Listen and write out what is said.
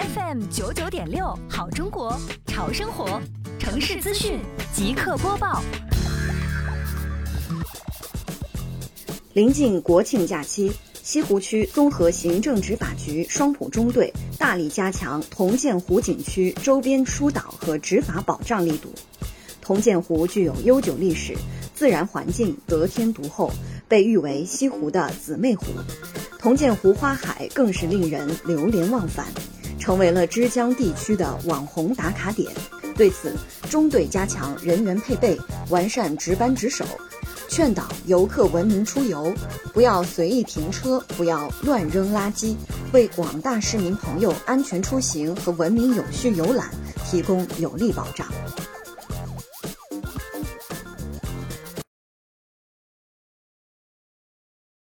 FM 九九点六，好中国，潮生活，城市资讯即刻播报。临近国庆假期，西湖区综合行政执法局双浦中队大力加强铜鉴湖景区周边疏导和执法保障力度。铜鉴湖具有悠久历史，自然环境得天独厚，被誉为西湖的姊妹湖。铜鉴湖花海更是令人流连忘返，成为了枝江地区的网红打卡点。对此，中队加强人员配备，完善值班值守。劝导游客文明出游，不要随意停车，不要乱扔垃圾，为广大市民朋友安全出行和文明有序游览提供有力保障。